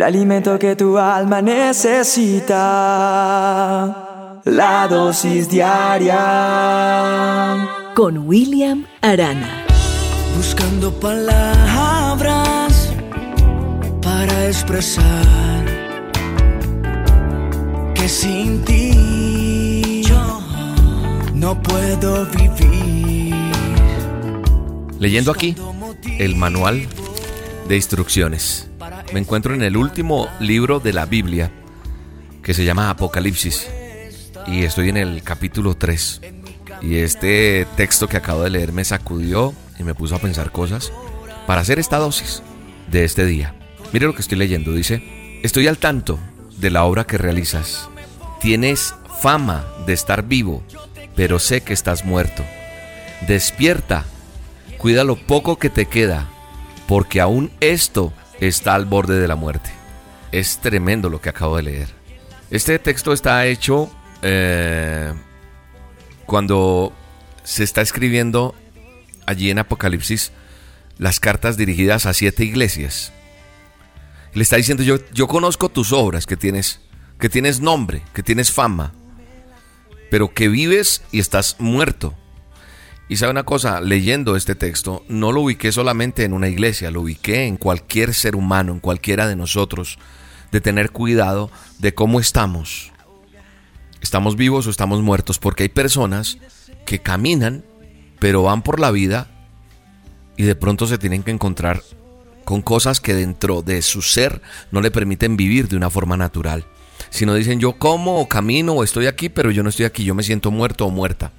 el alimento que tu alma necesita. La dosis diaria con William Arana. Buscando palabras para expresar que sin ti yo no puedo vivir. Leyendo aquí el manual de instrucciones. Me encuentro en el último libro de la Biblia que se llama Apocalipsis y estoy en el capítulo 3. Y este texto que acabo de leer me sacudió y me puso a pensar cosas para hacer esta dosis de este día. Mire lo que estoy leyendo, dice, estoy al tanto de la obra que realizas. Tienes fama de estar vivo, pero sé que estás muerto. Despierta, cuida lo poco que te queda, porque aún esto está al borde de la muerte. Es tremendo lo que acabo de leer. Este texto está hecho eh, cuando se está escribiendo allí en Apocalipsis las cartas dirigidas a siete iglesias. Le está diciendo yo, yo conozco tus obras, que tienes, que tienes nombre, que tienes fama, pero que vives y estás muerto. Y sabe una cosa, leyendo este texto, no lo ubiqué solamente en una iglesia, lo ubiqué en cualquier ser humano, en cualquiera de nosotros, de tener cuidado de cómo estamos. ¿Estamos vivos o estamos muertos? Porque hay personas que caminan, pero van por la vida y de pronto se tienen que encontrar con cosas que dentro de su ser no le permiten vivir de una forma natural. Sino dicen yo como o camino o estoy aquí, pero yo no estoy aquí, yo me siento muerto o muerta.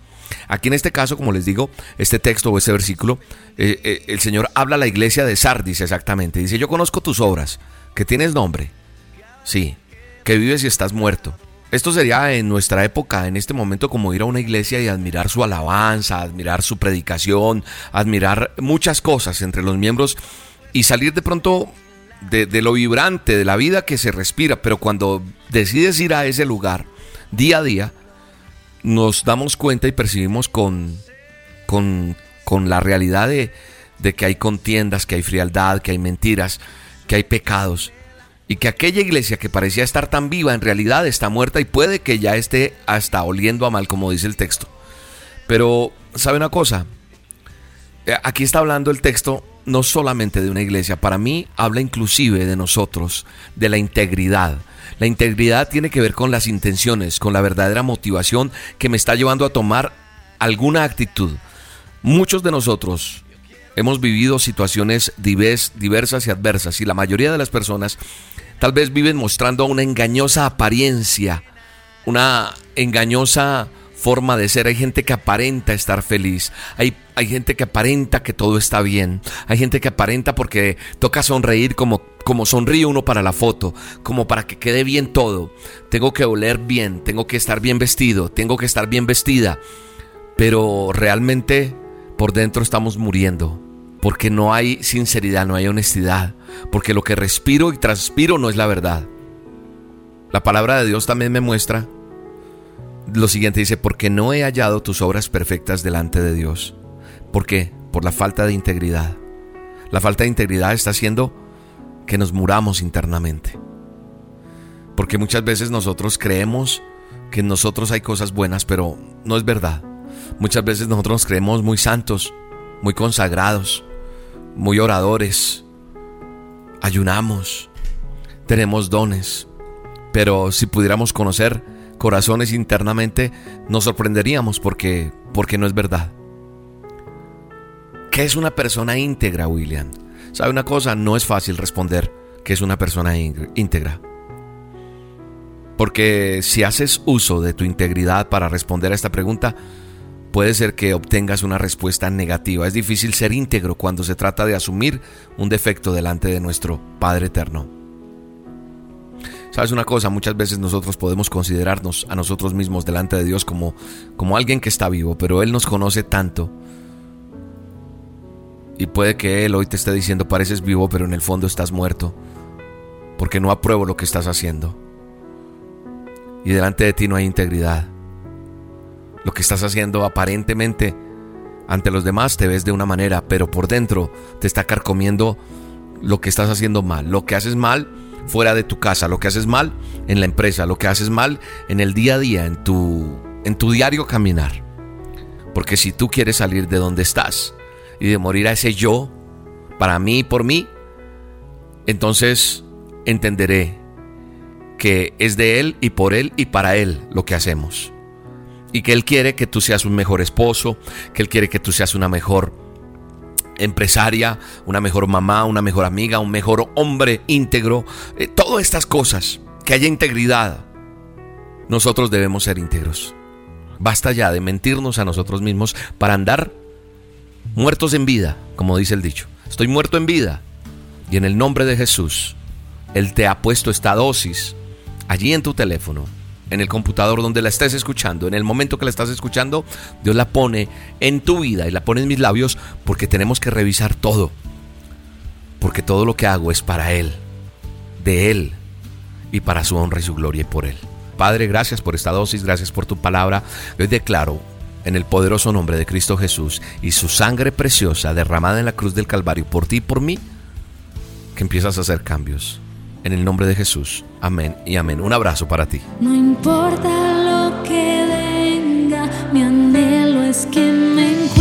Aquí en este caso, como les digo, este texto o este versículo, eh, eh, el Señor habla a la iglesia de Sardis exactamente. Dice, yo conozco tus obras, que tienes nombre, sí, que vives y estás muerto. Esto sería en nuestra época, en este momento, como ir a una iglesia y admirar su alabanza, admirar su predicación, admirar muchas cosas entre los miembros y salir de pronto de, de lo vibrante, de la vida que se respira. Pero cuando decides ir a ese lugar, día a día, nos damos cuenta y percibimos con, con, la realidad de, de que hay contiendas, que hay frialdad, que hay mentiras, que hay pecados. Y que aquella iglesia que parecía estar tan viva en realidad está muerta y puede que ya esté hasta oliendo a mal, como dice el texto. Pero, ¿sabe una cosa? Eh, aquí está hablando el texto no solamente de una iglesia, para mí habla inclusive de nosotros, de la integridad, la integridad tiene que ver con las intenciones, con la verdadera motivación que me está llevando a tomar alguna actitud. Muchos de nosotros hemos vivido situaciones diversas y adversas y la mayoría de las personas tal vez viven mostrando una engañosa apariencia, una engañosa forma de ser. Hay gente que aparenta estar feliz. Hay, hay gente que aparenta que todo está bien. Hay gente que aparenta porque toca sonreír como, como sonríe uno para la foto, como para que quede bien todo. Tengo que oler bien, tengo que estar bien vestido, tengo que estar bien vestida. Pero realmente por dentro estamos muriendo. Porque no hay sinceridad, no hay honestidad. Porque lo que respiro y transpiro no es la verdad. La palabra de Dios también me muestra lo siguiente dice, porque no he hallado tus obras perfectas delante de Dios. ¿Por qué? Por la falta de integridad. La falta de integridad está haciendo que nos muramos internamente. Porque muchas veces nosotros creemos que en nosotros hay cosas buenas, pero no es verdad. Muchas veces nosotros nos creemos muy santos, muy consagrados, muy oradores. Ayunamos, tenemos dones, pero si pudiéramos conocer corazones internamente, nos sorprenderíamos porque, porque no es verdad. ¿Qué es una persona íntegra, William? ¿Sabe una cosa? No es fácil responder qué es una persona íntegra. Porque si haces uso de tu integridad para responder a esta pregunta, puede ser que obtengas una respuesta negativa. Es difícil ser íntegro cuando se trata de asumir un defecto delante de nuestro Padre Eterno. ¿Sabes una cosa? Muchas veces nosotros podemos considerarnos a nosotros mismos delante de Dios como, como alguien que está vivo, pero Él nos conoce tanto. Y puede que Él hoy te esté diciendo, pareces vivo, pero en el fondo estás muerto, porque no apruebo lo que estás haciendo. Y delante de ti no hay integridad. Lo que estás haciendo aparentemente ante los demás te ves de una manera, pero por dentro te está carcomiendo lo que estás haciendo mal. Lo que haces mal fuera de tu casa, lo que haces mal en la empresa, lo que haces mal en el día a día, en tu, en tu diario caminar. Porque si tú quieres salir de donde estás y de morir a ese yo, para mí y por mí, entonces entenderé que es de Él y por Él y para Él lo que hacemos. Y que Él quiere que tú seas un mejor esposo, que Él quiere que tú seas una mejor empresaria, una mejor mamá, una mejor amiga, un mejor hombre íntegro, eh, todas estas cosas, que haya integridad. Nosotros debemos ser íntegros. Basta ya de mentirnos a nosotros mismos para andar muertos en vida, como dice el dicho. Estoy muerto en vida. Y en el nombre de Jesús, Él te ha puesto esta dosis allí en tu teléfono en el computador donde la estés escuchando, en el momento que la estás escuchando, Dios la pone en tu vida y la pone en mis labios porque tenemos que revisar todo. Porque todo lo que hago es para Él, de Él y para su honra y su gloria y por Él. Padre, gracias por esta dosis, gracias por tu palabra. Hoy declaro en el poderoso nombre de Cristo Jesús y su sangre preciosa derramada en la cruz del Calvario por ti y por mí, que empiezas a hacer cambios en el nombre de Jesús. Amén y amén. Un abrazo para ti. No importa lo que venga, mi anhelo es que me encuentres